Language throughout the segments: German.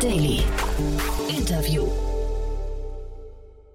Daily. Interview.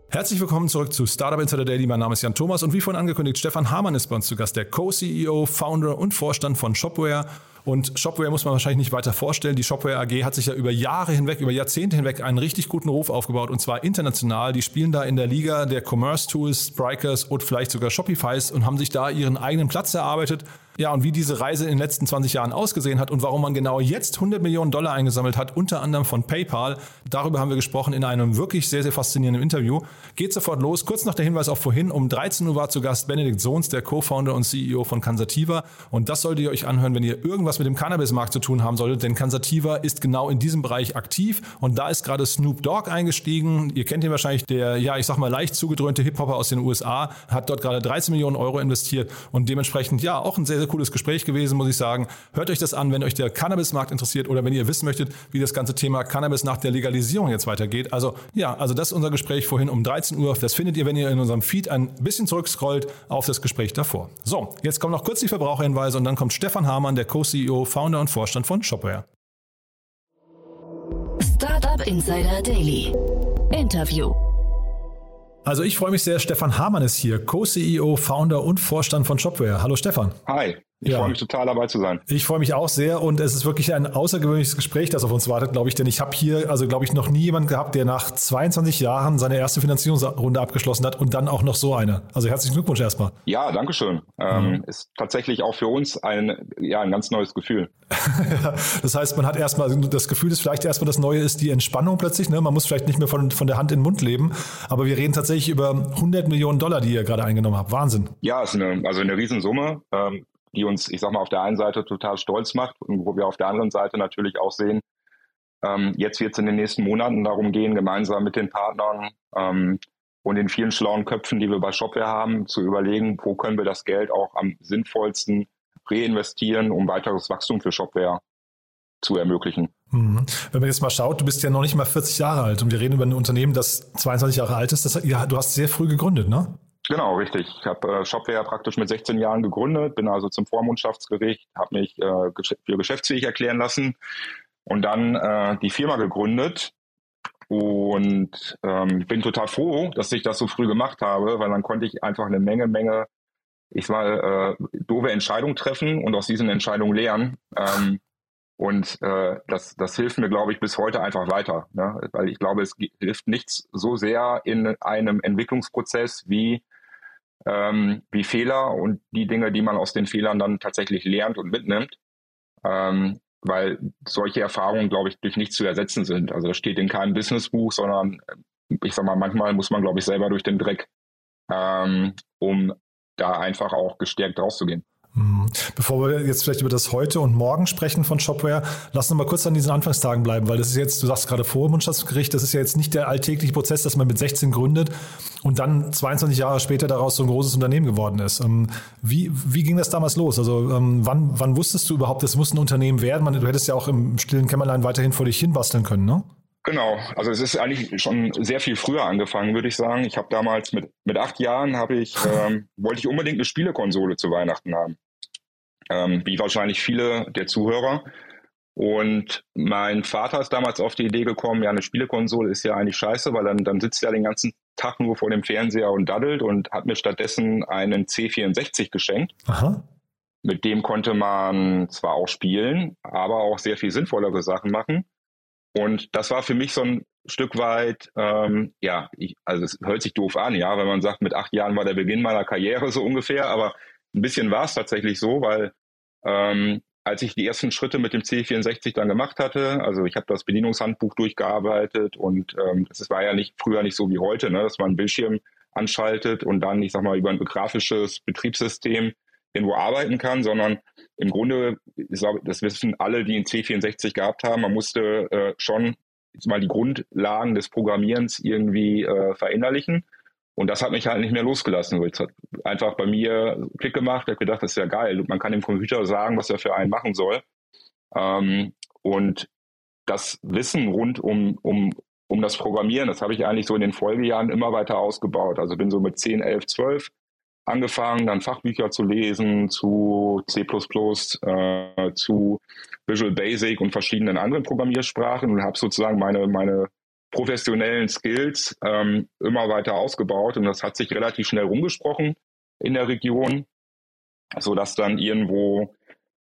Herzlich willkommen zurück zu Startup Insider Daily. Mein Name ist Jan Thomas und wie vorhin angekündigt, Stefan Hamann ist bei uns zu Gast, der Co-CEO, Founder und Vorstand von Shopware. Und Shopware muss man wahrscheinlich nicht weiter vorstellen. Die Shopware AG hat sich ja über Jahre hinweg, über Jahrzehnte hinweg einen richtig guten Ruf aufgebaut und zwar international. Die spielen da in der Liga der Commerce Tools, Sprikers und vielleicht sogar Shopifys und haben sich da ihren eigenen Platz erarbeitet. Ja, und wie diese Reise in den letzten 20 Jahren ausgesehen hat und warum man genau jetzt 100 Millionen Dollar eingesammelt hat, unter anderem von PayPal, darüber haben wir gesprochen in einem wirklich sehr, sehr faszinierenden Interview. Geht sofort los. Kurz noch der Hinweis auf vorhin. Um 13 Uhr war zu Gast Benedikt Sohns, der Co-Founder und CEO von Cansativa. Und das solltet ihr euch anhören, wenn ihr irgendwas mit dem Cannabismarkt zu tun haben solltet, denn Cansativa ist genau in diesem Bereich aktiv. Und da ist gerade Snoop Dogg eingestiegen. Ihr kennt ihn wahrscheinlich, der, ja, ich sag mal, leicht zugedröhnte Hip-Hopper aus den USA, hat dort gerade 13 Millionen Euro investiert und dementsprechend, ja, auch ein sehr, sehr cooles Gespräch gewesen, muss ich sagen. Hört euch das an, wenn euch der Cannabismarkt interessiert oder wenn ihr wissen möchtet, wie das ganze Thema Cannabis nach der Legalisierung jetzt weitergeht. Also ja, also das ist unser Gespräch vorhin um 13 Uhr. Das findet ihr, wenn ihr in unserem Feed ein bisschen zurückscrollt auf das Gespräch davor. So, jetzt kommen noch kurz die Verbraucherhinweise und dann kommt Stefan Hamann, der Co-CEO, Founder und Vorstand von Shopware. Startup Insider Daily. Interview. Also ich freue mich sehr, Stefan Hamann ist hier, Co-CEO, Founder und Vorstand von Shopware. Hallo Stefan. Hi. Ich ja. freue mich total dabei zu sein. Ich freue mich auch sehr und es ist wirklich ein außergewöhnliches Gespräch, das auf uns wartet, glaube ich, denn ich habe hier, also glaube ich, noch nie jemanden gehabt, der nach 22 Jahren seine erste Finanzierungsrunde abgeschlossen hat und dann auch noch so eine. Also herzlichen Glückwunsch erstmal. Ja, danke schön. Ähm, mhm. ist tatsächlich auch für uns ein, ja, ein ganz neues Gefühl. das heißt, man hat erstmal das Gefühl, dass vielleicht erstmal das Neue ist die Entspannung plötzlich. Ne? Man muss vielleicht nicht mehr von, von der Hand in den Mund leben, aber wir reden tatsächlich über 100 Millionen Dollar, die ihr gerade eingenommen habt. Wahnsinn. Ja, ist eine, also eine Riesensumme. Ähm, die uns, ich sag mal, auf der einen Seite total stolz macht und wo wir auf der anderen Seite natürlich auch sehen, ähm, jetzt wird es in den nächsten Monaten darum gehen, gemeinsam mit den Partnern ähm, und den vielen schlauen Köpfen, die wir bei Shopware haben, zu überlegen, wo können wir das Geld auch am sinnvollsten reinvestieren, um weiteres Wachstum für Shopware zu ermöglichen. Mhm. Wenn man jetzt mal schaut, du bist ja noch nicht mal 40 Jahre alt und wir reden über ein Unternehmen, das 22 Jahre alt ist. Das, ja, du hast sehr früh gegründet, ne? Genau, richtig. Ich habe äh, Shopware praktisch mit 16 Jahren gegründet, bin also zum Vormundschaftsgericht, habe mich äh, für geschäftsfähig erklären lassen und dann äh, die Firma gegründet. Und ähm, bin total froh, dass ich das so früh gemacht habe, weil dann konnte ich einfach eine Menge, Menge, ich mal, äh, doofe Entscheidungen treffen und aus diesen Entscheidungen lernen. Ähm, und äh, das, das hilft mir, glaube ich, bis heute einfach weiter. Ne? Weil ich glaube, es hilft nichts so sehr in einem Entwicklungsprozess wie ähm, wie Fehler und die Dinge, die man aus den Fehlern dann tatsächlich lernt und mitnimmt. Ähm, weil solche Erfahrungen, glaube ich, durch nichts zu ersetzen sind. Also das steht in keinem Businessbuch, sondern äh, ich sag mal, manchmal muss man, glaube ich, selber durch den Dreck, ähm, um da einfach auch gestärkt rauszugehen. Mhm. Bevor wir jetzt vielleicht über das heute und morgen sprechen von Shopware, lass uns mal kurz an diesen Anfangstagen bleiben, weil das ist jetzt, du sagst gerade vor Mundschaftsgericht, das ist ja jetzt nicht der alltägliche Prozess, dass man mit 16 gründet und dann 22 Jahre später daraus so ein großes Unternehmen geworden ist. Ähm, wie, wie ging das damals los? Also ähm, wann, wann wusstest du überhaupt, das muss ein Unternehmen werden? du hättest ja auch im stillen Kämmerlein weiterhin vor dich hin basteln können, ne? Genau, also es ist eigentlich schon sehr viel früher angefangen, würde ich sagen. Ich habe damals mit, mit acht Jahren habe ich, ähm, wollte ich unbedingt eine Spielekonsole zu Weihnachten haben ähm, wie wahrscheinlich viele der Zuhörer. Und mein Vater ist damals auf die Idee gekommen, ja, eine Spielekonsole ist ja eigentlich scheiße, weil dann, dann sitzt er den ganzen Tag nur vor dem Fernseher und daddelt und hat mir stattdessen einen C64 geschenkt. Aha. Mit dem konnte man zwar auch spielen, aber auch sehr viel sinnvollere Sachen machen. Und das war für mich so ein Stück weit, ähm, ja, ich, also es hört sich doof an, ja, wenn man sagt, mit acht Jahren war der Beginn meiner Karriere so ungefähr, aber ein bisschen war es tatsächlich so, weil ähm, als ich die ersten Schritte mit dem C64 dann gemacht hatte, also ich habe das Bedienungshandbuch durchgearbeitet und ähm, das war ja nicht früher nicht so wie heute, ne, dass man einen Bildschirm anschaltet und dann, ich sag mal, über ein grafisches Betriebssystem irgendwo arbeiten kann, sondern im Grunde, ich glaube, das wissen alle, die einen C64 gehabt haben, man musste äh, schon jetzt mal die Grundlagen des Programmierens irgendwie äh, verinnerlichen. Und das hat mich halt nicht mehr losgelassen. Es hat einfach bei mir Klick gemacht. Ich gedacht, das ist ja geil. Man kann dem Computer sagen, was er für einen machen soll. Ähm, und das Wissen rund um, um, um das Programmieren, das habe ich eigentlich so in den Folgejahren immer weiter ausgebaut. Also bin so mit 10, 11, 12 angefangen, dann Fachbücher zu lesen zu C++, äh, zu Visual Basic und verschiedenen anderen Programmiersprachen und habe sozusagen meine, meine professionellen Skills ähm, immer weiter ausgebaut und das hat sich relativ schnell rumgesprochen in der Region, so dass dann irgendwo,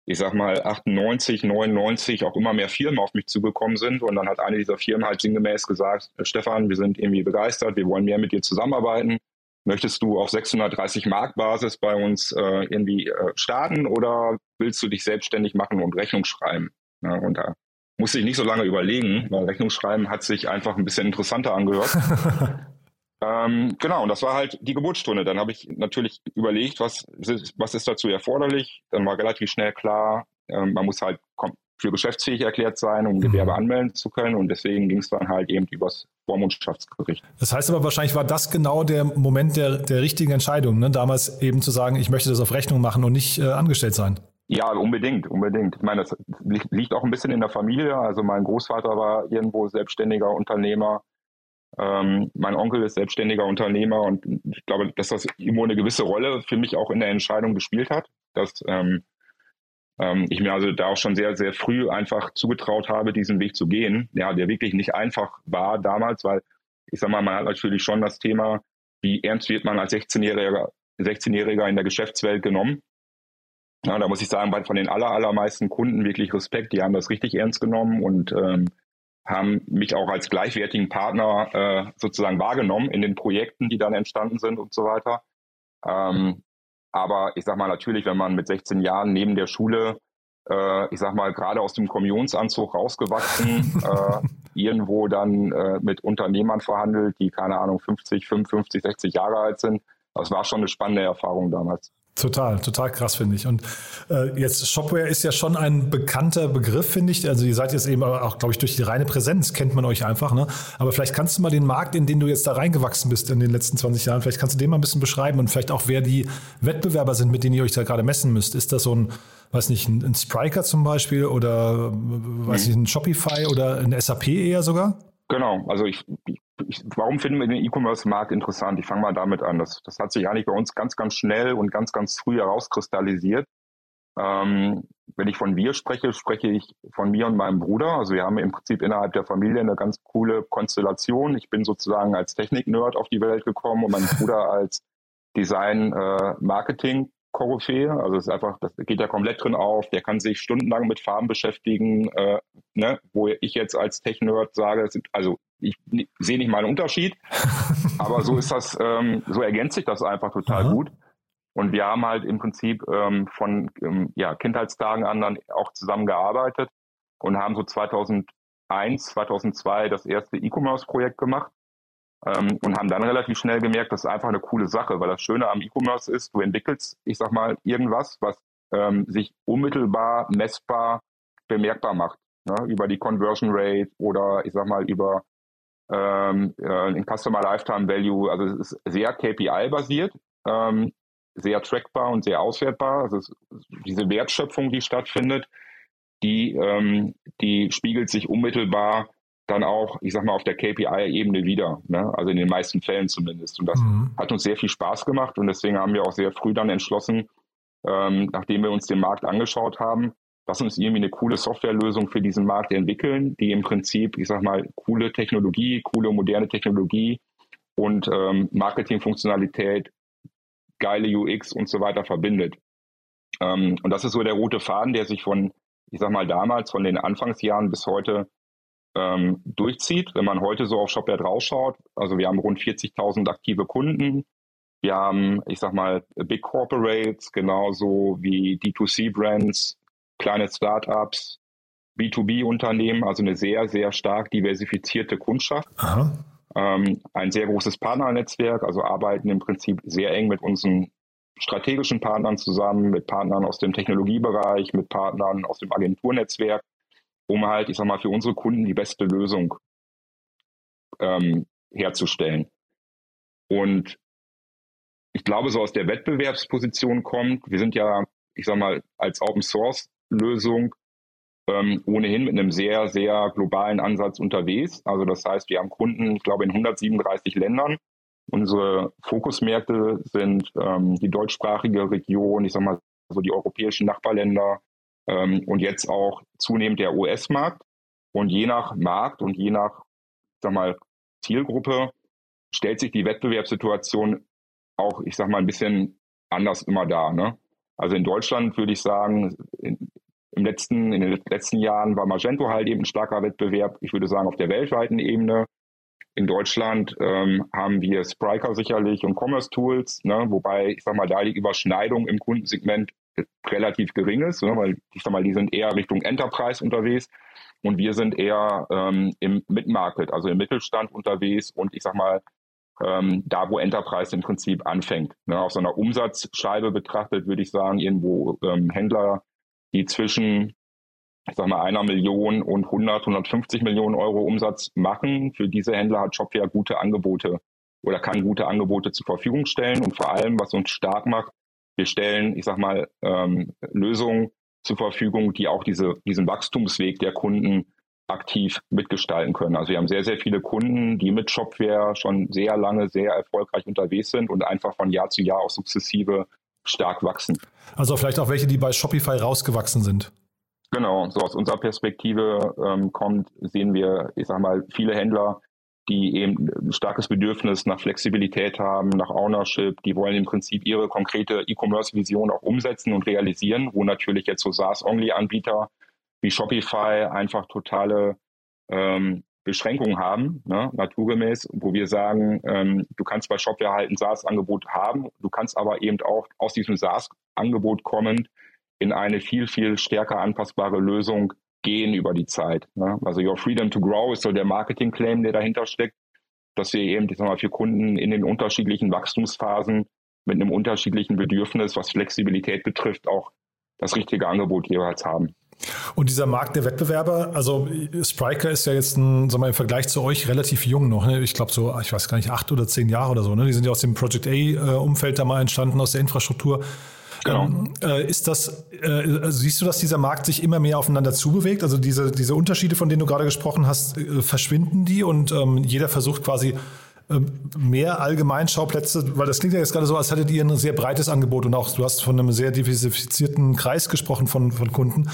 ich sag mal 98, 99 auch immer mehr Firmen auf mich zugekommen sind und dann hat eine dieser Firmen halt sinngemäß gesagt, Stefan, wir sind irgendwie begeistert, wir wollen mehr mit dir zusammenarbeiten. Möchtest du auf 630 Mark Basis bei uns äh, irgendwie äh, starten oder willst du dich selbstständig machen und Rechnung schreiben? Ja, und da musste ich nicht so lange überlegen, weil Rechnung schreiben hat sich einfach ein bisschen interessanter angehört. ähm, genau, und das war halt die Geburtsstunde. Dann habe ich natürlich überlegt, was, was ist dazu erforderlich. Dann war relativ schnell klar, ähm, man muss halt für geschäftsfähig erklärt sein, um Gewerbe mhm. anmelden zu können. Und deswegen ging es dann halt eben übers Vormundschaftsgericht. Das heißt aber wahrscheinlich war das genau der Moment der, der richtigen Entscheidung, ne? damals eben zu sagen, ich möchte das auf Rechnung machen und nicht äh, angestellt sein. Ja, unbedingt, unbedingt. Ich meine, das liegt auch ein bisschen in der Familie. Also mein Großvater war irgendwo selbstständiger Unternehmer. Ähm, mein Onkel ist selbstständiger Unternehmer und ich glaube, dass das irgendwo eine gewisse Rolle für mich auch in der Entscheidung gespielt hat, dass ähm, ähm, ich mir also da auch schon sehr, sehr früh einfach zugetraut habe, diesen Weg zu gehen, ja, der wirklich nicht einfach war damals, weil ich sag mal, man hat natürlich schon das Thema, wie ernst wird man als 16-Jähriger 16-Jähriger in der Geschäftswelt genommen. Ja, da muss ich sagen, von den aller, allermeisten Kunden wirklich Respekt. Die haben das richtig ernst genommen und ähm, haben mich auch als gleichwertigen Partner äh, sozusagen wahrgenommen in den Projekten, die dann entstanden sind und so weiter. Ähm, aber ich sag mal natürlich, wenn man mit 16 Jahren neben der Schule, äh, ich sag mal gerade aus dem Kommunionsanzug rausgewachsen, äh, irgendwo dann äh, mit Unternehmern verhandelt, die keine Ahnung 50, 55, 60 Jahre alt sind, das war schon eine spannende Erfahrung damals. Total, total krass, finde ich. Und äh, jetzt Shopware ist ja schon ein bekannter Begriff, finde ich. Also ihr seid jetzt eben auch, glaube ich, durch die reine Präsenz kennt man euch einfach. Ne? Aber vielleicht kannst du mal den Markt, in den du jetzt da reingewachsen bist in den letzten 20 Jahren, vielleicht kannst du den mal ein bisschen beschreiben und vielleicht auch, wer die Wettbewerber sind, mit denen ihr euch da gerade messen müsst. Ist das so ein, weiß nicht, ein, ein Spriker zum Beispiel oder weiß nicht, ein Shopify oder ein SAP eher sogar? Genau, also ich, ich warum finden wir den E-Commerce-Markt interessant? Ich fange mal damit an. Das, das hat sich eigentlich bei uns ganz, ganz schnell und ganz, ganz früh herauskristallisiert. Ähm, wenn ich von wir spreche, spreche ich von mir und meinem Bruder. Also wir haben im Prinzip innerhalb der Familie eine ganz coole Konstellation. Ich bin sozusagen als Technik-Nerd auf die Welt gekommen und mein Bruder als Design-Marketing äh, Koryphäe. Also es ist einfach, das geht ja komplett drin auf. Der kann sich stundenlang mit Farben beschäftigen, äh, ne? wo ich jetzt als Tech-Nerd sage, also ich sehe nicht mal einen Unterschied, aber so ist das, ähm, so ergänzt sich das einfach total Aha. gut. Und wir haben halt im Prinzip ähm, von ähm, ja, Kindheitstagen an dann auch zusammengearbeitet und haben so 2001, 2002 das erste E-Commerce-Projekt gemacht ähm, und haben dann relativ schnell gemerkt, das ist einfach eine coole Sache, weil das Schöne am E-Commerce ist, du entwickelst, ich sag mal, irgendwas, was ähm, sich unmittelbar messbar bemerkbar macht. Ne? Über die Conversion Rate oder ich sag mal über ähm, äh, in Customer Lifetime Value, also es ist sehr KPI-basiert, ähm, sehr trackbar und sehr auswertbar. Also es, diese Wertschöpfung, die stattfindet, die, ähm, die spiegelt sich unmittelbar dann auch, ich sag mal, auf der KPI-Ebene wieder. Ne? Also in den meisten Fällen zumindest. Und das mhm. hat uns sehr viel Spaß gemacht und deswegen haben wir auch sehr früh dann entschlossen, ähm, nachdem wir uns den Markt angeschaut haben, lass uns irgendwie eine coole Softwarelösung für diesen Markt entwickeln, die im Prinzip, ich sag mal, coole Technologie, coole moderne Technologie und ähm, Marketingfunktionalität, geile UX und so weiter verbindet. Ähm, und das ist so der rote Faden, der sich von, ich sag mal, damals, von den Anfangsjahren bis heute ähm, durchzieht. Wenn man heute so auf Shopware draufschaut, also wir haben rund 40.000 aktive Kunden. Wir haben, ich sag mal, Big Corporates, genauso wie D2C-Brands, kleine Startups, B2B-Unternehmen, also eine sehr, sehr stark diversifizierte Kundschaft. Ähm, ein sehr großes Partnernetzwerk, also arbeiten im Prinzip sehr eng mit unseren strategischen Partnern zusammen, mit Partnern aus dem Technologiebereich, mit Partnern aus dem Agenturnetzwerk, um halt, ich sag mal, für unsere Kunden die beste Lösung ähm, herzustellen. Und ich glaube, so aus der Wettbewerbsposition kommt, wir sind ja, ich sag mal, als Open Source Lösung ähm, ohnehin mit einem sehr, sehr globalen Ansatz unterwegs. Also das heißt, wir haben Kunden, ich glaube, in 137 Ländern. Unsere Fokusmärkte sind ähm, die deutschsprachige Region, ich sag mal so die europäischen Nachbarländer und jetzt auch zunehmend der US-Markt. Und je nach Markt und je nach, sag mal, Zielgruppe stellt sich die Wettbewerbssituation auch, ich sag mal, ein bisschen anders immer dar. Ne? Also in Deutschland würde ich sagen, in, im letzten, in den letzten Jahren war Magento halt eben ein starker Wettbewerb. Ich würde sagen, auf der weltweiten Ebene. In Deutschland ähm, haben wir Spriker sicherlich und Commerce Tools, ne? wobei ich sag mal, da die Überschneidung im Kundensegment relativ gering ist, ne? weil ich sag mal, die sind eher Richtung Enterprise unterwegs und wir sind eher ähm, im Mid-Market, also im Mittelstand unterwegs und ich sag mal, ähm, da wo Enterprise im Prinzip anfängt. Ne? Auf so einer Umsatzscheibe betrachtet würde ich sagen, irgendwo ähm, Händler, die zwischen ich sag mal, einer Million und 100, 150 Millionen Euro Umsatz machen. Für diese Händler hat Shopware gute Angebote oder kann gute Angebote zur Verfügung stellen. Und vor allem, was uns stark macht, wir stellen, ich sag mal, ähm, Lösungen zur Verfügung, die auch diese, diesen Wachstumsweg der Kunden aktiv mitgestalten können. Also wir haben sehr, sehr viele Kunden, die mit Shopware schon sehr lange, sehr erfolgreich unterwegs sind und einfach von Jahr zu Jahr auch sukzessive stark wachsen. Also vielleicht auch welche, die bei Shopify rausgewachsen sind. Genau, so aus unserer Perspektive ähm, kommt, sehen wir, ich sag mal, viele Händler, die eben ein starkes Bedürfnis nach Flexibilität haben, nach Ownership, die wollen im Prinzip ihre konkrete E-Commerce-Vision auch umsetzen und realisieren, wo natürlich jetzt so SaaS-Only-Anbieter wie Shopify einfach totale ähm, Beschränkungen haben, ne, naturgemäß, wo wir sagen, ähm, du kannst bei Shopware halt ein SaaS-Angebot haben, du kannst aber eben auch aus diesem SaaS-Angebot kommend in eine viel, viel stärker anpassbare Lösung gehen über die Zeit. Ne? Also Your Freedom to Grow ist so der Marketing-Claim, der dahinter steckt, dass wir eben sag mal, für Kunden in den unterschiedlichen Wachstumsphasen mit einem unterschiedlichen Bedürfnis, was Flexibilität betrifft, auch das richtige Angebot jeweils haben. Und dieser Markt der Wettbewerber, also Spriker ist ja jetzt ein, sagen wir, im Vergleich zu euch relativ jung noch. Ne? Ich glaube so, ich weiß gar nicht, acht oder zehn Jahre oder so. Ne? Die sind ja aus dem Project A-Umfeld äh, da mal entstanden, aus der Infrastruktur. Genau. Ähm, äh, ist das, äh, siehst du, dass dieser Markt sich immer mehr aufeinander zubewegt? Also diese, diese Unterschiede, von denen du gerade gesprochen hast, äh, verschwinden die und ähm, jeder versucht quasi ähm, mehr Allgemeinschauplätze, weil das klingt ja jetzt gerade so, als hättet ihr ein sehr breites Angebot und auch du hast von einem sehr diversifizierten Kreis gesprochen von, von Kunden.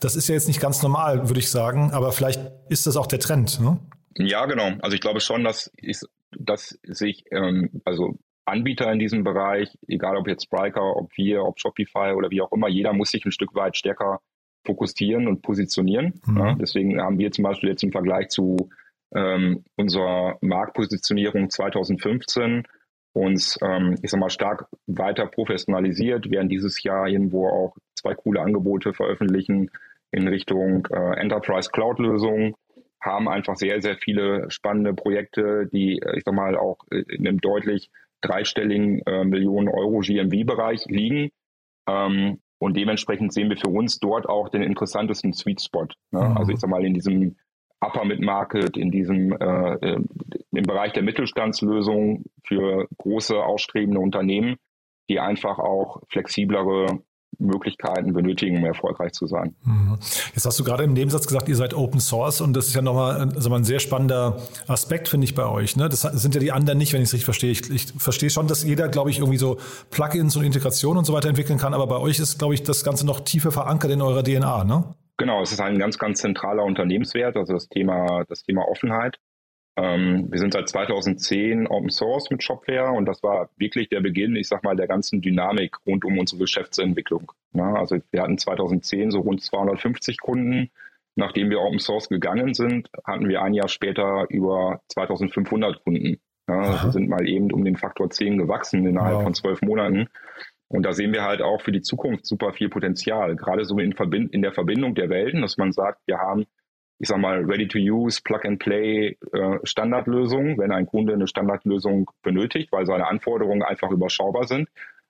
Das ist ja jetzt nicht ganz normal, würde ich sagen, aber vielleicht ist das auch der Trend. Ne? Ja, genau. Also ich glaube schon, dass, ich, dass sich ähm, also Anbieter in diesem Bereich, egal ob jetzt Spriker, ob wir, ob Shopify oder wie auch immer, jeder muss sich ein Stück weit stärker fokussieren und positionieren. Mhm. Ja, deswegen haben wir zum Beispiel jetzt im Vergleich zu ähm, unserer Marktpositionierung 2015 uns, ähm, ich sag mal, stark weiter professionalisiert, werden dieses Jahr irgendwo auch zwei coole Angebote veröffentlichen in Richtung äh, Enterprise Cloud Lösungen, haben einfach sehr, sehr viele spannende Projekte, die, ich sag mal, auch in einem deutlich dreistelligen äh, Millionen Euro GMV-Bereich liegen. Ähm, und dementsprechend sehen wir für uns dort auch den interessantesten Sweet Spot. Ne? Mhm. Also ich sag mal, in diesem Upper Mid Market, in diesem äh, äh, im Bereich der Mittelstandslösung für große ausstrebende Unternehmen, die einfach auch flexiblere Möglichkeiten benötigen, um erfolgreich zu sein. Mhm. Jetzt hast du gerade im Nebensatz gesagt, ihr seid Open Source und das ist ja nochmal also ein sehr spannender Aspekt, finde ich, bei euch. Ne? Das sind ja die anderen nicht, wenn ich es richtig verstehe. Ich, ich verstehe schon, dass jeder, glaube ich, irgendwie so Plugins und Integration und so weiter entwickeln kann, aber bei euch ist, glaube ich, das Ganze noch tiefer verankert in eurer DNA, ne? Genau, es ist ein ganz, ganz zentraler Unternehmenswert, also das Thema, das Thema Offenheit. Ähm, wir sind seit 2010 Open Source mit Shopware und das war wirklich der Beginn, ich sag mal, der ganzen Dynamik rund um unsere Geschäftsentwicklung. Ja, also wir hatten 2010 so rund 250 Kunden. Nachdem wir Open Source gegangen sind, hatten wir ein Jahr später über 2500 Kunden. Ja, wir sind mal eben um den Faktor 10 gewachsen innerhalb wow. von zwölf Monaten. Und da sehen wir halt auch für die Zukunft super viel Potenzial, gerade so in, Verbind in der Verbindung der Welten, dass man sagt, wir haben ich sag mal, ready-to-use, Plug-and-Play äh, Standardlösung, wenn ein Kunde eine Standardlösung benötigt, weil seine Anforderungen einfach überschaubar sind.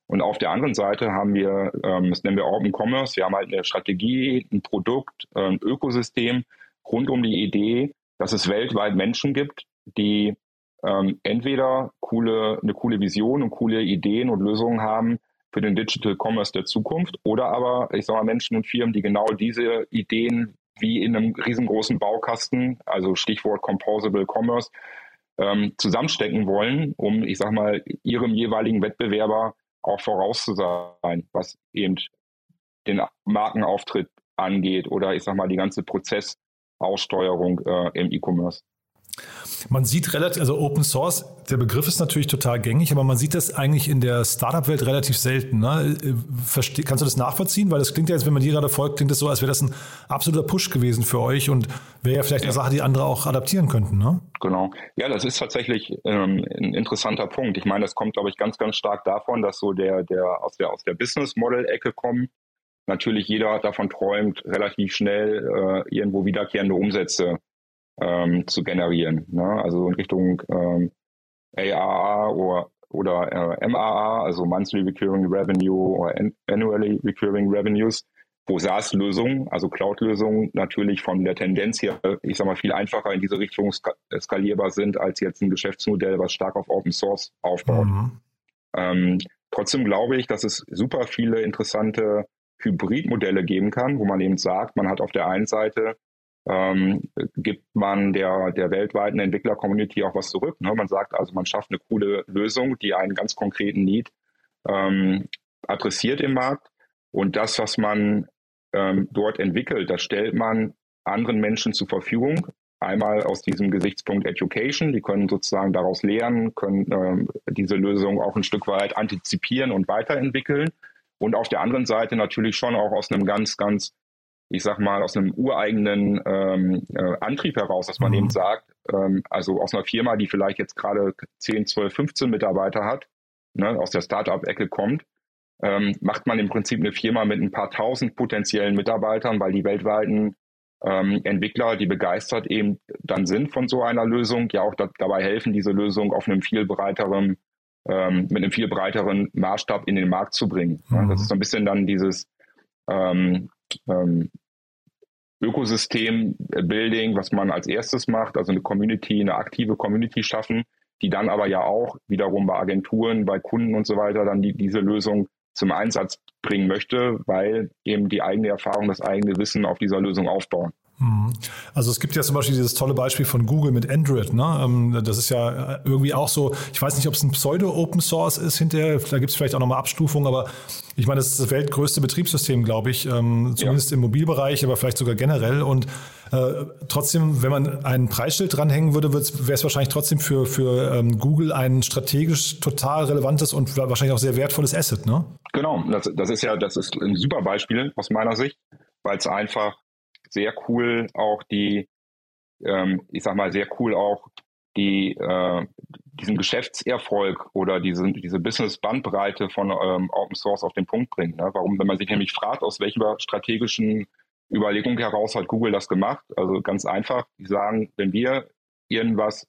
Und auf der anderen Seite haben wir, ähm, das nennen wir Open Commerce, wir haben halt eine Strategie, ein Produkt, äh, ein Ökosystem rund um die Idee, dass es weltweit Menschen gibt, die ähm, entweder coole, eine coole Vision und coole Ideen und Lösungen haben für den Digital Commerce der Zukunft oder aber, ich sage mal, Menschen und Firmen, die genau diese Ideen wie in einem riesengroßen Baukasten, also Stichwort Composable Commerce, ähm, zusammenstecken wollen, um, ich sag mal, ihrem jeweiligen Wettbewerber auch voraus zu sein, was eben den Markenauftritt angeht oder ich sag mal die ganze Prozessaussteuerung äh, im E-Commerce. Man sieht relativ, also Open Source, der Begriff ist natürlich total gängig, aber man sieht das eigentlich in der Startup-Welt relativ selten. Ne? Verste kannst du das nachvollziehen? Weil das klingt ja jetzt, wenn man dir gerade folgt, klingt das so, als wäre das ein absoluter Push gewesen für euch und wäre ja vielleicht ja. eine Sache, die andere auch adaptieren könnten. Ne? Genau. Ja, das ist tatsächlich ähm, ein interessanter Punkt. Ich meine, das kommt, glaube ich, ganz, ganz stark davon, dass so der, der aus der, aus der Business-Model-Ecke kommt. Natürlich jeder davon träumt, relativ schnell äh, irgendwo wiederkehrende Umsätze ähm, zu generieren. Ne? Also in Richtung ähm, ARR oder, oder äh, MAA, also Monthly Recurring Revenue oder Annually Recurring Revenues, wo SaaS-Lösungen, also Cloud-Lösungen natürlich von der Tendenz her, ich sage mal, viel einfacher in diese Richtung skalierbar sind, als jetzt ein Geschäftsmodell, was stark auf Open Source aufbaut. Mhm. Ähm, trotzdem glaube ich, dass es super viele interessante Hybridmodelle geben kann, wo man eben sagt, man hat auf der einen Seite ähm, gibt man der, der weltweiten Entwickler-Community auch was zurück. Ne? Man sagt also, man schafft eine coole Lösung, die einen ganz konkreten Need ähm, adressiert im Markt. Und das, was man ähm, dort entwickelt, das stellt man anderen Menschen zur Verfügung. Einmal aus diesem Gesichtspunkt Education, die können sozusagen daraus lernen, können ähm, diese Lösung auch ein Stück weit antizipieren und weiterentwickeln. Und auf der anderen Seite natürlich schon auch aus einem ganz, ganz ich sag mal, aus einem ureigenen ähm, äh, Antrieb heraus, dass man mhm. eben sagt, ähm, also aus einer Firma, die vielleicht jetzt gerade 10, 12, 15 Mitarbeiter hat, ne, aus der Startup-Ecke kommt, ähm, macht man im Prinzip eine Firma mit ein paar tausend potenziellen Mitarbeitern, weil die weltweiten ähm, Entwickler, die begeistert eben dann sind von so einer Lösung, ja auch da, dabei helfen, diese Lösung auf einem viel breiteren, ähm, mit einem viel breiteren Maßstab in den Markt zu bringen. Mhm. Ja, das ist so ein bisschen dann dieses ähm, ähm, Ökosystem-Building, was man als erstes macht, also eine Community, eine aktive Community schaffen, die dann aber ja auch wiederum bei Agenturen, bei Kunden und so weiter dann die, diese Lösung zum Einsatz bringen möchte, weil eben die eigene Erfahrung, das eigene Wissen auf dieser Lösung aufbauen. Mhm. Also es gibt ja zum Beispiel dieses tolle Beispiel von Google mit Android. Ne? Ähm, das ist ja irgendwie auch so, ich weiß nicht, ob es ein Pseudo-Open Source ist hinterher, da gibt es vielleicht auch nochmal Abstufungen, aber ich meine, das ist das weltgrößte Betriebssystem, glaube ich, ähm, zumindest ja. im Mobilbereich, aber vielleicht sogar generell. Und äh, trotzdem, wenn man ein Preisschild dranhängen würde, wäre es wahrscheinlich trotzdem für, für ähm, Google ein strategisch total relevantes und wahrscheinlich auch sehr wertvolles Asset, ne? Genau, das, das ist ja, das ist ein super Beispiel aus meiner Sicht, weil es einfach sehr cool auch die, ähm, ich sag mal, sehr cool auch die, äh, diesen Geschäftserfolg oder diese, diese Business-Bandbreite von ähm, Open Source auf den Punkt bringt. Ne? Warum, wenn man sich nämlich fragt, aus welcher strategischen Überlegung heraus hat Google das gemacht? Also ganz einfach, die sagen, wenn wir irgendwas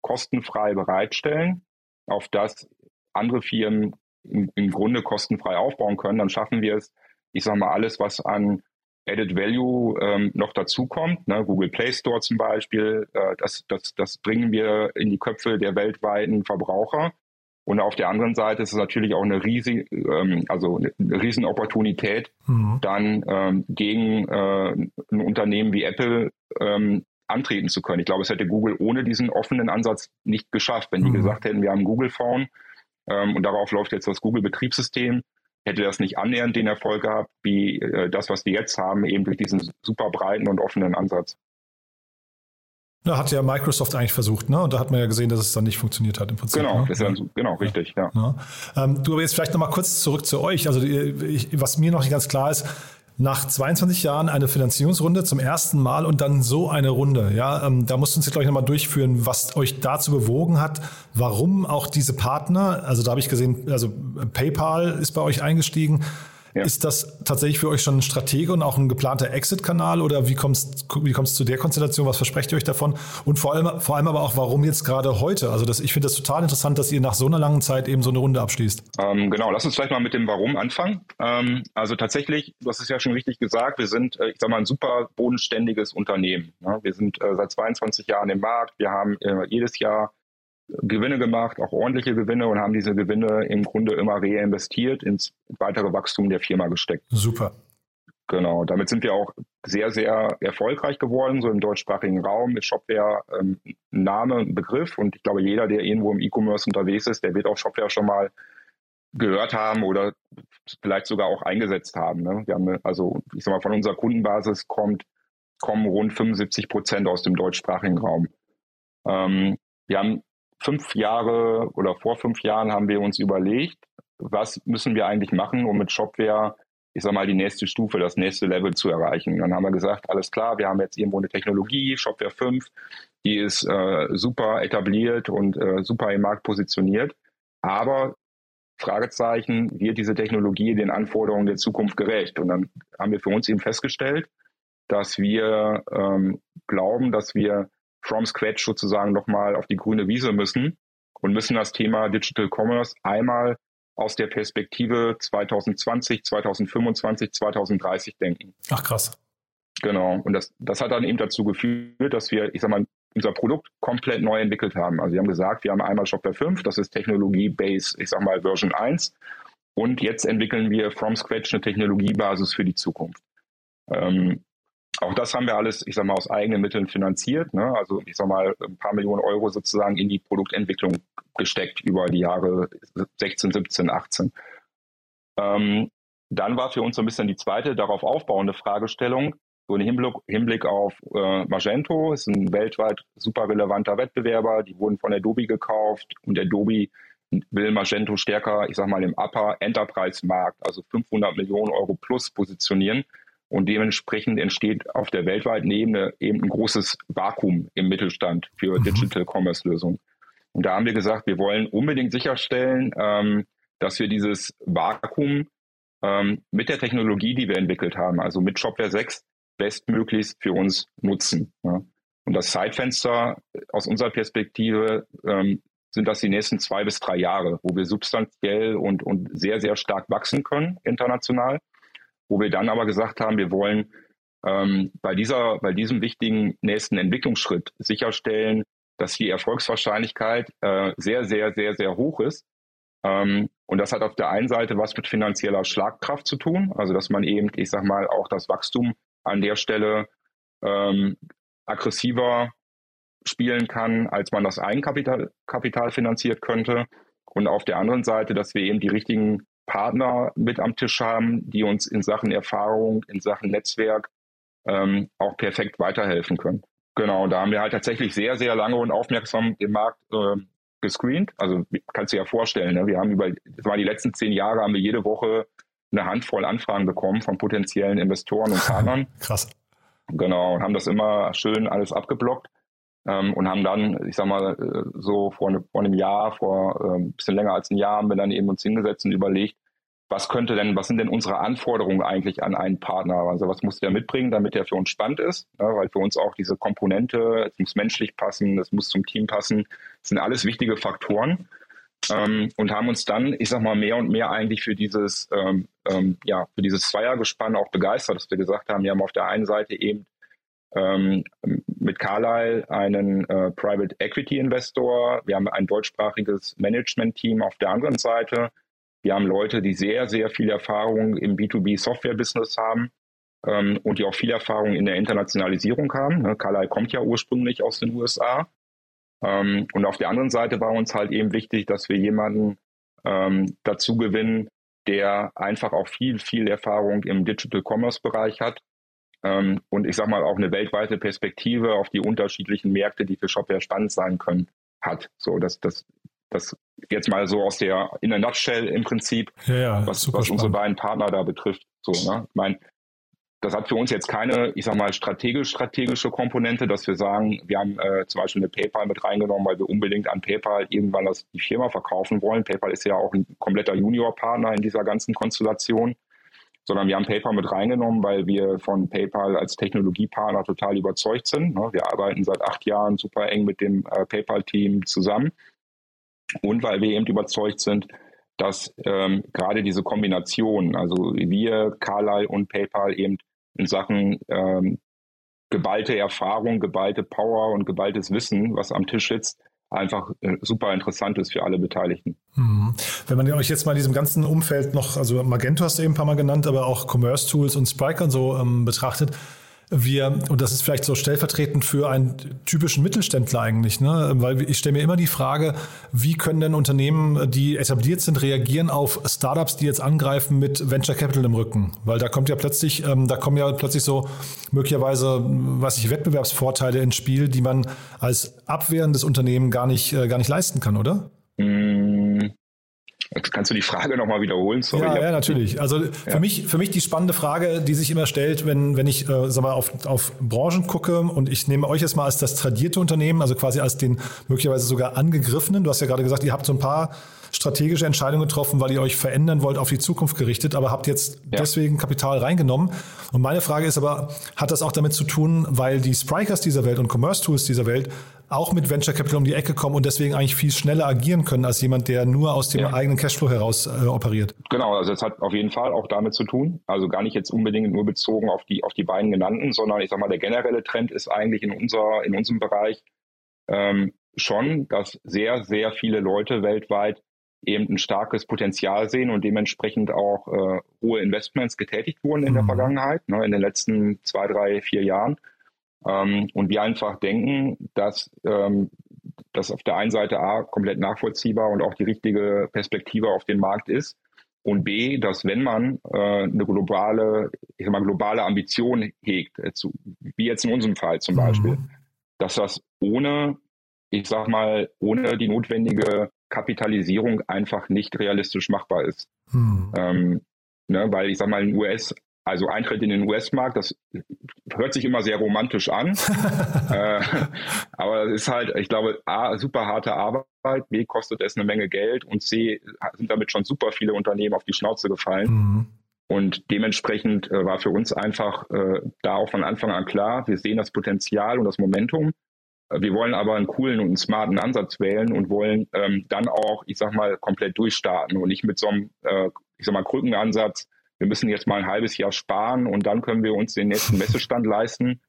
kostenfrei bereitstellen, auf das andere Firmen im, im Grunde kostenfrei aufbauen können, dann schaffen wir es, ich sage mal, alles, was an Added Value ähm, noch dazukommt, ne, Google Play Store zum Beispiel, äh, das, das, das bringen wir in die Köpfe der weltweiten Verbraucher. Und auf der anderen Seite ist es natürlich auch eine riesige, ähm, also eine Riesenopportunität, mhm. dann ähm, gegen äh, ein Unternehmen wie Apple ähm, antreten zu können. Ich glaube, es hätte Google ohne diesen offenen Ansatz nicht geschafft, wenn die mhm. gesagt hätten, wir haben Google Phone ähm, und darauf läuft jetzt das Google Betriebssystem hätte das nicht annähernd den Erfolg gehabt, wie äh, das, was wir jetzt haben, eben durch diesen super breiten und offenen Ansatz. Da hat ja Microsoft eigentlich versucht, ne? Und da hat man ja gesehen, dass es dann nicht funktioniert hat im Prinzip. Genau, ne? das ist ja, genau, richtig, ja. ja. Ähm, du aber jetzt vielleicht nochmal kurz zurück zu euch. Also ich, was mir noch nicht ganz klar ist, nach 22 Jahren eine Finanzierungsrunde zum ersten Mal und dann so eine Runde. Ja, ähm, da musst du uns jetzt gleich nochmal durchführen, was euch dazu bewogen hat, warum auch diese Partner, also da habe ich gesehen, also PayPal ist bei euch eingestiegen. Ja. Ist das tatsächlich für euch schon ein Stratege und auch ein geplanter Exit-Kanal oder wie kommst wie kommst zu der Konstellation? Was versprecht ihr euch davon? Und vor allem, vor allem aber auch, warum jetzt gerade heute? Also das, ich finde das total interessant, dass ihr nach so einer langen Zeit eben so eine Runde abschließt. Ähm, genau, lass uns vielleicht mal mit dem Warum anfangen. Ähm, also tatsächlich, du hast es ja schon richtig gesagt, wir sind, äh, ich sag mal, ein super bodenständiges Unternehmen. Ne? Wir sind äh, seit 22 Jahren im Markt. Wir haben äh, jedes Jahr Gewinne gemacht, auch ordentliche Gewinne und haben diese Gewinne im Grunde immer reinvestiert ins weitere Wachstum der Firma gesteckt. Super. Genau, damit sind wir auch sehr, sehr erfolgreich geworden, so im deutschsprachigen Raum. Ist Shopware ähm, Name, Begriff und ich glaube, jeder, der irgendwo im E-Commerce unterwegs ist, der wird auch Shopware schon mal gehört haben oder vielleicht sogar auch eingesetzt haben. Ne? Wir haben also, ich sag mal, von unserer Kundenbasis kommt, kommen rund 75 Prozent aus dem deutschsprachigen Raum. Ähm, wir haben fünf Jahre oder vor fünf Jahren haben wir uns überlegt, was müssen wir eigentlich machen, um mit Shopware, ich sag mal, die nächste Stufe, das nächste Level zu erreichen. dann haben wir gesagt, alles klar, wir haben jetzt irgendwo eine Technologie, Shopware 5, die ist äh, super etabliert und äh, super im Markt positioniert. Aber Fragezeichen, wird diese Technologie den Anforderungen der Zukunft gerecht? Und dann haben wir für uns eben festgestellt, dass wir ähm, glauben, dass wir from scratch sozusagen nochmal auf die grüne Wiese müssen und müssen das Thema Digital Commerce einmal aus der Perspektive 2020, 2025, 2030 denken. Ach krass. Genau. Und das, das hat dann eben dazu geführt, dass wir, ich sag mal, unser Produkt komplett neu entwickelt haben. Also wir haben gesagt, wir haben einmal Shopware 5, das ist Technologie Base, ich sag mal Version 1. Und jetzt entwickeln wir from scratch eine Technologiebasis für die Zukunft. Ähm, auch das haben wir alles, ich sag mal, aus eigenen Mitteln finanziert. Ne? Also ich sag mal, ein paar Millionen Euro sozusagen in die Produktentwicklung gesteckt über die Jahre 16, 17, 18. Ähm, dann war für uns so ein bisschen die zweite darauf aufbauende Fragestellung, so im Hinblick, Hinblick auf äh, Magento, ist ein weltweit super relevanter Wettbewerber, die wurden von Adobe gekauft und Adobe will Magento stärker, ich sag mal, im Upper Enterprise Markt, also 500 Millionen Euro plus positionieren. Und dementsprechend entsteht auf der weltweiten Ebene eben ein großes Vakuum im Mittelstand für mhm. Digital Commerce Lösungen. Und da haben wir gesagt, wir wollen unbedingt sicherstellen, ähm, dass wir dieses Vakuum ähm, mit der Technologie, die wir entwickelt haben, also mit Shopware 6, bestmöglichst für uns nutzen. Ja. Und das Zeitfenster aus unserer Perspektive ähm, sind das die nächsten zwei bis drei Jahre, wo wir substanziell und, und sehr, sehr stark wachsen können international wo wir dann aber gesagt haben, wir wollen ähm, bei, dieser, bei diesem wichtigen nächsten Entwicklungsschritt sicherstellen, dass die Erfolgswahrscheinlichkeit äh, sehr, sehr, sehr, sehr hoch ist. Ähm, und das hat auf der einen Seite was mit finanzieller Schlagkraft zu tun, also dass man eben, ich sag mal, auch das Wachstum an der Stelle ähm, aggressiver spielen kann, als man das Eigenkapital Kapital finanziert könnte. Und auf der anderen Seite, dass wir eben die richtigen Partner mit am Tisch haben, die uns in Sachen Erfahrung, in Sachen Netzwerk ähm, auch perfekt weiterhelfen können. Genau, da haben wir halt tatsächlich sehr, sehr lange und aufmerksam den Markt äh, gescreent. Also kannst du dir ja vorstellen, ne? wir haben über, das war die letzten zehn Jahre, haben wir jede Woche eine Handvoll Anfragen bekommen von potenziellen Investoren und Partnern. Krass. Genau, und haben das immer schön alles abgeblockt ähm, und haben dann, ich sag mal, äh, so vor, ne, vor einem Jahr, vor äh, ein bisschen länger als ein Jahr, haben wir dann eben uns hingesetzt und überlegt, was könnte denn, was sind denn unsere Anforderungen eigentlich an einen Partner? Also was muss der mitbringen, damit der für uns spannend ist? Ja, weil für uns auch diese Komponente, es muss menschlich passen, es muss zum Team passen, das sind alles wichtige Faktoren. Ähm, und haben uns dann, ich sag mal, mehr und mehr eigentlich für dieses, ähm, ähm, ja, für dieses Zweiergespann auch begeistert, dass wir gesagt haben, wir haben auf der einen Seite eben ähm, mit Carlyle einen äh, Private Equity Investor. Wir haben ein deutschsprachiges Management-Team auf der anderen Seite. Wir haben Leute, die sehr, sehr viel Erfahrung im B2B-Software-Business haben ähm, und die auch viel Erfahrung in der Internationalisierung haben. Ne, Carlyle kommt ja ursprünglich aus den USA. Ähm, und auf der anderen Seite war uns halt eben wichtig, dass wir jemanden ähm, dazu gewinnen, der einfach auch viel, viel Erfahrung im Digital Commerce Bereich hat und ich sag mal auch eine weltweite Perspektive auf die unterschiedlichen Märkte, die für Shopware spannend sein können, hat. So, das, das, das jetzt mal so aus der, in der Nutshell im Prinzip, ja, ja, was, was unsere beiden Partner da betrifft. So, ne? Ich meine, das hat für uns jetzt keine, ich sag mal, strategisch-strategische Komponente, dass wir sagen, wir haben äh, zum Beispiel eine PayPal mit reingenommen, weil wir unbedingt an PayPal irgendwann das, die Firma verkaufen wollen. PayPal ist ja auch ein kompletter Junior-Partner in dieser ganzen Konstellation sondern wir haben PayPal mit reingenommen, weil wir von PayPal als Technologiepartner total überzeugt sind. Ne? Wir arbeiten seit acht Jahren super eng mit dem äh, PayPal-Team zusammen und weil wir eben überzeugt sind, dass ähm, gerade diese Kombination, also wir, Carlyle und PayPal eben in Sachen ähm, geballte Erfahrung, geballte Power und geballtes Wissen, was am Tisch sitzt, einfach äh, super interessant ist für alle Beteiligten. Mhm. Wenn man euch jetzt mal in diesem ganzen Umfeld noch, also Magento hast du eben ein paar Mal genannt, aber auch Commerce Tools und Spryker und so ähm, betrachtet, wir, und das ist vielleicht so stellvertretend für einen typischen Mittelständler eigentlich, ne? weil ich stelle mir immer die Frage, wie können denn Unternehmen, die etabliert sind, reagieren auf Startups, die jetzt angreifen mit Venture Capital im Rücken? Weil da kommt ja plötzlich, ähm, da kommen ja plötzlich so möglicherweise, was ich, Wettbewerbsvorteile ins Spiel, die man als abwehrendes Unternehmen gar nicht, äh, gar nicht leisten kann, oder? Mm, Kannst du die Frage nochmal wiederholen? Sorry, ja, ja, natürlich. Also für, ja. mich, für mich die spannende Frage, die sich immer stellt, wenn, wenn ich äh, sag mal, auf, auf Branchen gucke und ich nehme euch jetzt mal als das tradierte Unternehmen, also quasi als den möglicherweise sogar angegriffenen. Du hast ja gerade gesagt, ihr habt so ein paar strategische Entscheidungen getroffen, weil ihr euch verändern wollt, auf die Zukunft gerichtet, aber habt jetzt ja. deswegen Kapital reingenommen. Und meine Frage ist aber, hat das auch damit zu tun, weil die Sprikers dieser Welt und Commerce Tools dieser Welt auch mit Venture Capital um die Ecke kommen und deswegen eigentlich viel schneller agieren können als jemand, der nur aus dem ja. eigenen Cashflow heraus äh, operiert. Genau, also es hat auf jeden Fall auch damit zu tun. Also gar nicht jetzt unbedingt nur bezogen auf die, auf die beiden genannten, sondern ich sag mal, der generelle Trend ist eigentlich in unserer, in unserem Bereich ähm, schon, dass sehr, sehr viele Leute weltweit eben ein starkes Potenzial sehen und dementsprechend auch äh, hohe Investments getätigt wurden in mhm. der Vergangenheit, ne, in den letzten zwei, drei, vier Jahren. Ähm, und wir einfach denken, dass ähm, das auf der einen Seite A komplett nachvollziehbar und auch die richtige Perspektive auf den Markt ist. Und B, dass wenn man äh, eine globale, ich sag mal, globale Ambition hegt, äh, zu, wie jetzt in unserem Fall zum Beispiel, mhm. dass das ohne, ich sag mal, ohne die notwendige Kapitalisierung einfach nicht realistisch machbar ist. Mhm. Ähm, ne, weil ich sag mal, in US also Eintritt in den US-Markt, das hört sich immer sehr romantisch an. äh, aber es ist halt, ich glaube, A, super harte Arbeit, B, kostet es eine Menge Geld und C, sind damit schon super viele Unternehmen auf die Schnauze gefallen. Mhm. Und dementsprechend äh, war für uns einfach äh, da auch von Anfang an klar, wir sehen das Potenzial und das Momentum. Äh, wir wollen aber einen coolen und einen smarten Ansatz wählen und wollen ähm, dann auch, ich sag mal, komplett durchstarten und nicht mit so einem, äh, ich sag mal, Krückenansatz, wir müssen jetzt mal ein halbes Jahr sparen und dann können wir uns den nächsten Messestand leisten.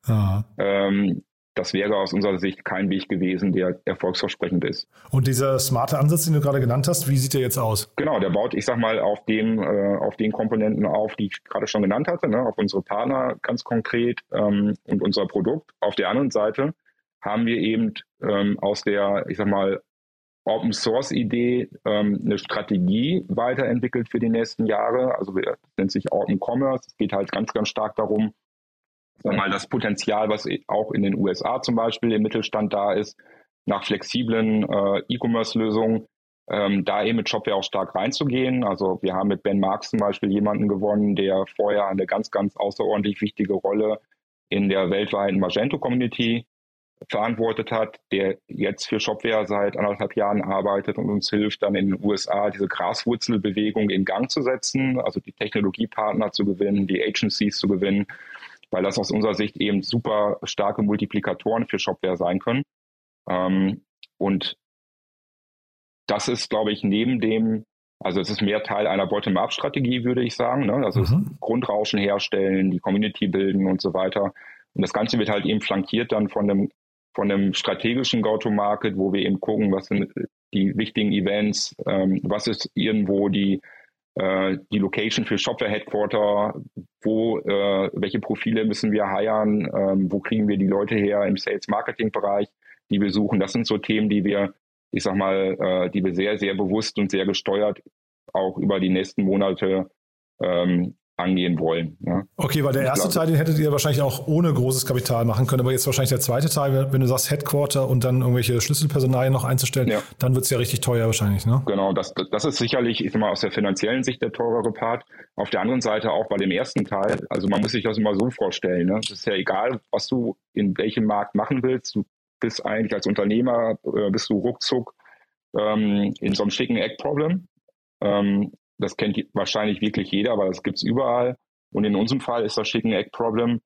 Ähm, das wäre aus unserer Sicht kein Weg gewesen, der erfolgsversprechend ist. Und dieser smarte Ansatz, den du gerade genannt hast, wie sieht der jetzt aus? Genau, der baut, ich sag mal, auf dem, äh, auf den Komponenten auf, die ich gerade schon genannt hatte, ne, auf unsere Partner ganz konkret ähm, und unser Produkt. Auf der anderen Seite haben wir eben ähm, aus der, ich sag mal, Open Source Idee ähm, eine Strategie weiterentwickelt für die nächsten Jahre. Also das nennt sich Open Commerce. Es geht halt ganz, ganz stark darum, mal das Potenzial, was auch in den USA zum Beispiel im Mittelstand da ist, nach flexiblen äh, E-Commerce-Lösungen, ähm, da eben mit Shopware auch stark reinzugehen. Also wir haben mit Ben Marks zum Beispiel jemanden gewonnen, der vorher eine ganz, ganz außerordentlich wichtige Rolle in der weltweiten Magento-Community verantwortet hat, der jetzt für Shopware seit anderthalb Jahren arbeitet und uns hilft, dann in den USA diese Graswurzelbewegung in Gang zu setzen, also die Technologiepartner zu gewinnen, die Agencies zu gewinnen, weil das aus unserer Sicht eben super starke Multiplikatoren für Shopware sein können. Ähm, und das ist, glaube ich, neben dem, also es ist mehr Teil einer Bottom-up-Strategie, würde ich sagen. Ne? Also mhm. Grundrauschen herstellen, die Community bilden und so weiter. Und das Ganze wird halt eben flankiert dann von einem von einem strategischen Go-to-Market, wo wir eben gucken, was sind die wichtigen Events, ähm, was ist irgendwo die, äh, die Location für Shopware Headquarter, wo, äh, welche Profile müssen wir heiren, ähm, wo kriegen wir die Leute her im Sales Marketing Bereich, die wir suchen. Das sind so Themen, die wir, ich sag mal, äh, die wir sehr, sehr bewusst und sehr gesteuert auch über die nächsten Monate ähm, angehen wollen. Ja. Okay, weil der erste Teil, den hättet ihr wahrscheinlich auch ohne großes Kapital machen können, aber jetzt wahrscheinlich der zweite Teil, wenn du sagst Headquarter und dann irgendwelche Schlüsselpersonalien noch einzustellen, ja. dann wird es ja richtig teuer wahrscheinlich, ne? Genau, das, das ist sicherlich, ich sag mal, aus der finanziellen Sicht der teurere Part. Auf der anderen Seite auch bei dem ersten Teil, also man muss sich das immer so vorstellen, ne? Es ist ja egal, was du in welchem Markt machen willst, du bist eigentlich als Unternehmer, äh, bist du ruckzuck ähm, in so einem schicken Egg-Problem. Ähm, das kennt wahrscheinlich wirklich jeder, aber das gibt es überall. Und in unserem Fall ist das Chicken Egg Problem,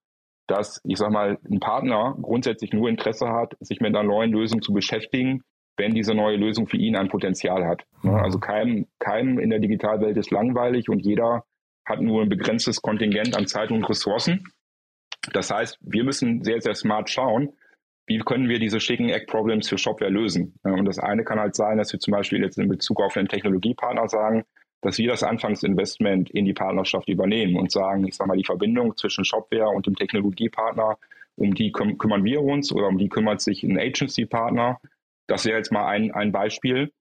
dass, ich sag mal, ein Partner grundsätzlich nur Interesse hat, sich mit einer neuen Lösung zu beschäftigen, wenn diese neue Lösung für ihn ein Potenzial hat. Ne? Mhm. Also keinem, keinem in der Digitalwelt ist langweilig und jeder hat nur ein begrenztes Kontingent an Zeit und Ressourcen. Das heißt, wir müssen sehr, sehr smart schauen, wie können wir diese Chicken Egg Problems für Shopware lösen? Und das eine kann halt sein, dass wir zum Beispiel jetzt in Bezug auf einen Technologiepartner sagen, dass wir das Anfangsinvestment in die Partnerschaft übernehmen und sagen, ich sage mal, die Verbindung zwischen Shopware und dem Technologiepartner, um die küm kümmern wir uns oder um die kümmert sich ein Agency-Partner. Das wäre jetzt mal ein, ein Beispiel.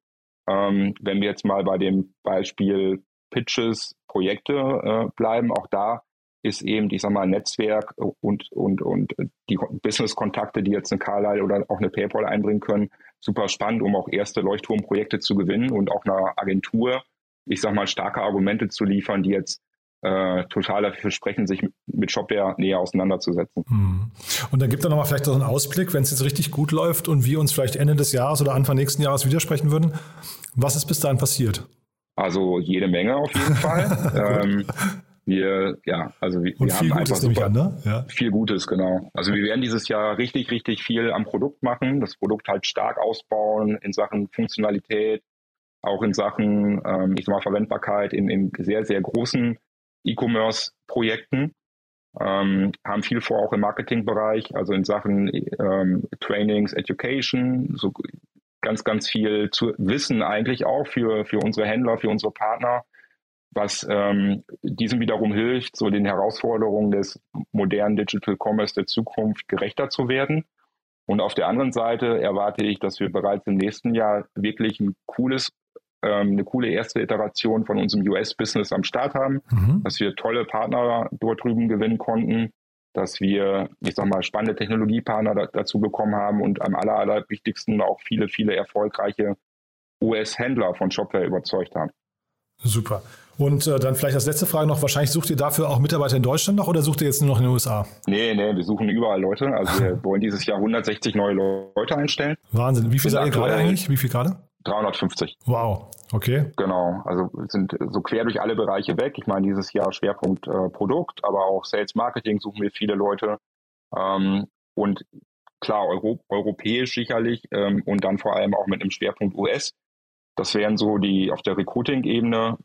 Ähm, wenn wir jetzt mal bei dem Beispiel Pitches, Projekte äh, bleiben, auch da ist eben, ich sag mal, Netzwerk und, und, und die Business-Kontakte, die jetzt eine Carlyle oder auch eine PayPal einbringen können, super spannend, um auch erste Leuchtturmprojekte zu gewinnen und auch einer Agentur, ich sag mal, starke Argumente zu liefern, die jetzt äh, total dafür sprechen, sich mit Shopware näher auseinanderzusetzen. Hm. Und dann gibt es nochmal vielleicht so einen Ausblick, wenn es jetzt richtig gut läuft und wir uns vielleicht Ende des Jahres oder Anfang nächsten Jahres widersprechen würden. Was ist bis dahin passiert? Also jede Menge auf jeden Fall. ähm, wir, ja, also wir, wir haben Gutes einfach super, an, ne? ja. viel Gutes, genau. Also wir werden dieses Jahr richtig, richtig viel am Produkt machen, das Produkt halt stark ausbauen in Sachen Funktionalität, auch in Sachen, ähm, ich sag mal, Verwendbarkeit in, in sehr, sehr großen E-Commerce-Projekten. Ähm, haben viel vor auch im Marketingbereich, also in Sachen ähm, Trainings, Education, so ganz, ganz viel zu wissen eigentlich auch für, für unsere Händler, für unsere Partner, was ähm, diesem wiederum hilft, so den Herausforderungen des modernen Digital Commerce der Zukunft gerechter zu werden. Und auf der anderen Seite erwarte ich, dass wir bereits im nächsten Jahr wirklich ein cooles, ähm, eine coole erste Iteration von unserem US-Business am Start haben, mhm. dass wir tolle Partner dort drüben gewinnen konnten, dass wir, ich sag mal, spannende Technologiepartner da, dazu bekommen haben und am aller, aller wichtigsten auch viele, viele erfolgreiche US-Händler von Shopware überzeugt haben. Super. Und äh, dann vielleicht als letzte Frage noch, wahrscheinlich sucht ihr dafür auch Mitarbeiter in Deutschland noch oder sucht ihr jetzt nur noch in den USA? Nee, nee, wir suchen überall Leute. Also wir wollen dieses Jahr 160 neue Leute einstellen. Wahnsinn. Wie viel seid ihr gerade eigentlich? Wie viel gerade? 350. Wow, okay. Genau, also sind so quer durch alle Bereiche weg. Ich meine, dieses Jahr Schwerpunkt äh, Produkt, aber auch Sales Marketing suchen wir viele Leute. Ähm, und klar, Euro, europäisch sicherlich ähm, und dann vor allem auch mit einem Schwerpunkt US. Das wären so die auf der Recruiting-Ebene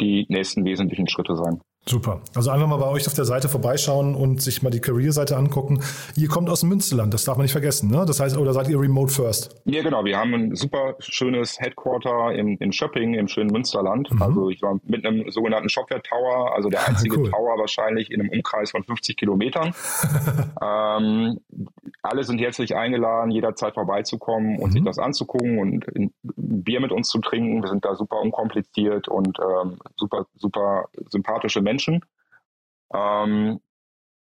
die nächsten wesentlichen Schritte sein. Super. Also einfach mal bei euch auf der Seite vorbeischauen und sich mal die Career-Seite angucken. Ihr kommt aus dem Münsterland, das darf man nicht vergessen, ne? Das heißt, oder seid ihr Remote First? Ja, genau. Wir haben ein super schönes Headquarter in, in Schöpping im schönen Münsterland. Mhm. Also ich war mit einem sogenannten Shopware Tower, also der einzige cool. Tower wahrscheinlich in einem Umkreis von 50 Kilometern. ähm, alle sind herzlich eingeladen, jederzeit vorbeizukommen und mhm. sich das anzugucken und ein Bier mit uns zu trinken. Wir sind da super unkompliziert und ähm, super, super sympathische Menschen. Menschen, ähm,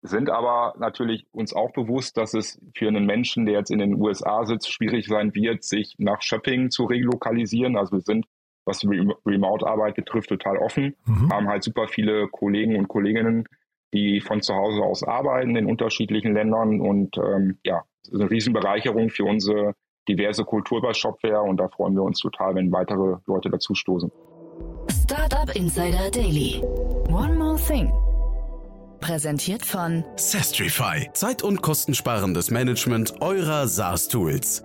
sind aber natürlich uns auch bewusst, dass es für einen Menschen, der jetzt in den USA sitzt, schwierig sein wird, sich nach Shopping zu relokalisieren. Also wir sind, was Remote-Arbeit betrifft, total offen, mhm. haben halt super viele Kollegen und Kolleginnen, die von zu Hause aus arbeiten in unterschiedlichen Ländern und ähm, ja, eine Riesenbereicherung für unsere diverse Kultur bei Shopware und da freuen wir uns total, wenn weitere Leute dazu stoßen. Startup Insider Daily. One more thing. Präsentiert von Sestrify. Zeit- und kostensparendes Management eurer SaaS-Tools.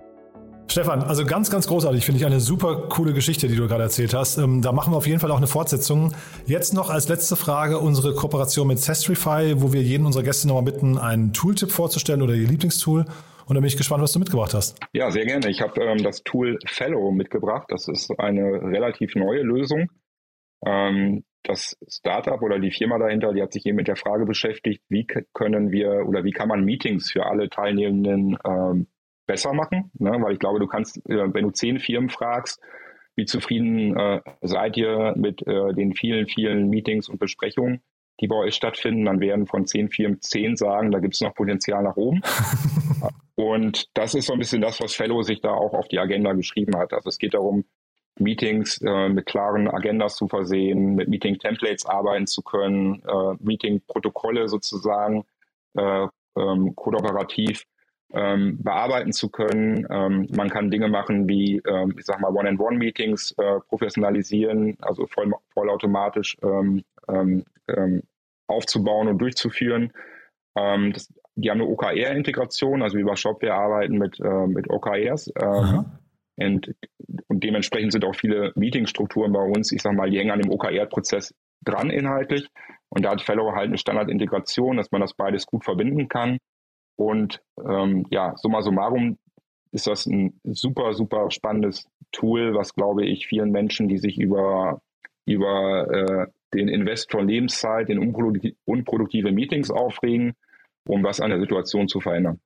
Stefan, also ganz, ganz großartig, finde ich eine super coole Geschichte, die du gerade erzählt hast. Ähm, da machen wir auf jeden Fall auch eine Fortsetzung. Jetzt noch als letzte Frage unsere Kooperation mit Sestrify, wo wir jeden unserer Gäste nochmal bitten, einen Tooltip vorzustellen oder ihr Lieblingstool. Und da bin ich gespannt, was du mitgebracht hast. Ja, sehr gerne. Ich habe ähm, das Tool Fellow mitgebracht. Das ist eine relativ neue Lösung. Ähm, das Startup oder die Firma dahinter, die hat sich eben mit der Frage beschäftigt, wie können wir oder wie kann man Meetings für alle Teilnehmenden ähm, besser machen? Ne? Weil ich glaube, du kannst, äh, wenn du zehn Firmen fragst, wie zufrieden äh, seid ihr mit äh, den vielen, vielen Meetings und Besprechungen, die bei euch stattfinden, dann werden von zehn Firmen zehn sagen, da gibt es noch Potenzial nach oben. und das ist so ein bisschen das, was Fellow sich da auch auf die Agenda geschrieben hat. Also es geht darum, Meetings äh, mit klaren Agendas zu versehen, mit Meeting-Templates arbeiten zu können, äh, Meeting-Protokolle sozusagen äh, ähm, kooperativ ähm, bearbeiten zu können. Ähm, man kann Dinge machen wie, ähm, ich sag mal, One-on-One-Meetings äh, professionalisieren, also voll, vollautomatisch ähm, ähm, aufzubauen und durchzuführen. Das, die haben eine OKR-Integration, also über Shopware arbeiten mit, äh, mit OKRs. Ähm, und, und dementsprechend sind auch viele Meetingstrukturen bei uns, ich sag mal, die hängen an dem OKR-Prozess dran inhaltlich. Und da hat Fellow halt eine Standardintegration, dass man das beides gut verbinden kann. Und ähm, ja, summa summarum ist das ein super, super spannendes Tool, was, glaube ich, vielen Menschen, die sich über, über äh, den Investor Lebenszeit, den unproduktive Meetings aufregen, um was an der Situation zu verändern.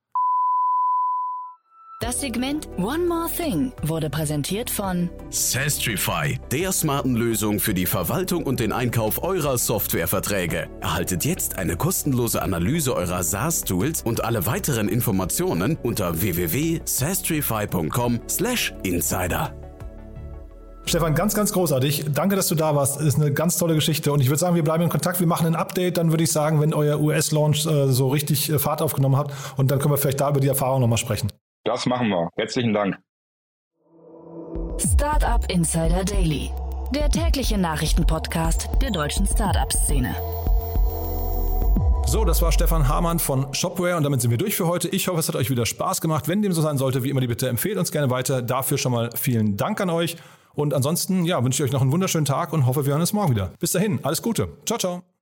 Das Segment One More Thing wurde präsentiert von Sastrify, der smarten Lösung für die Verwaltung und den Einkauf eurer Softwareverträge. Erhaltet jetzt eine kostenlose Analyse eurer SaaS-Tools und alle weiteren Informationen unter www.sastrify.com/insider. Stefan, ganz, ganz großartig. Danke, dass du da warst. Das ist eine ganz tolle Geschichte. Und ich würde sagen, wir bleiben in Kontakt. Wir machen ein Update. Dann würde ich sagen, wenn euer US-Launch äh, so richtig äh, Fahrt aufgenommen hat. Und dann können wir vielleicht da über die Erfahrung nochmal sprechen. Das machen wir. Herzlichen Dank. Startup Insider Daily, der tägliche Nachrichtenpodcast der deutschen Startup-Szene. So, das war Stefan Hamann von Shopware und damit sind wir durch für heute. Ich hoffe, es hat euch wieder Spaß gemacht. Wenn dem so sein sollte, wie immer die Bitte, empfehlt uns gerne weiter. Dafür schon mal vielen Dank an euch. Und ansonsten, ja, wünsche ich euch noch einen wunderschönen Tag und hoffe, wir hören uns morgen wieder. Bis dahin, alles Gute. Ciao, ciao.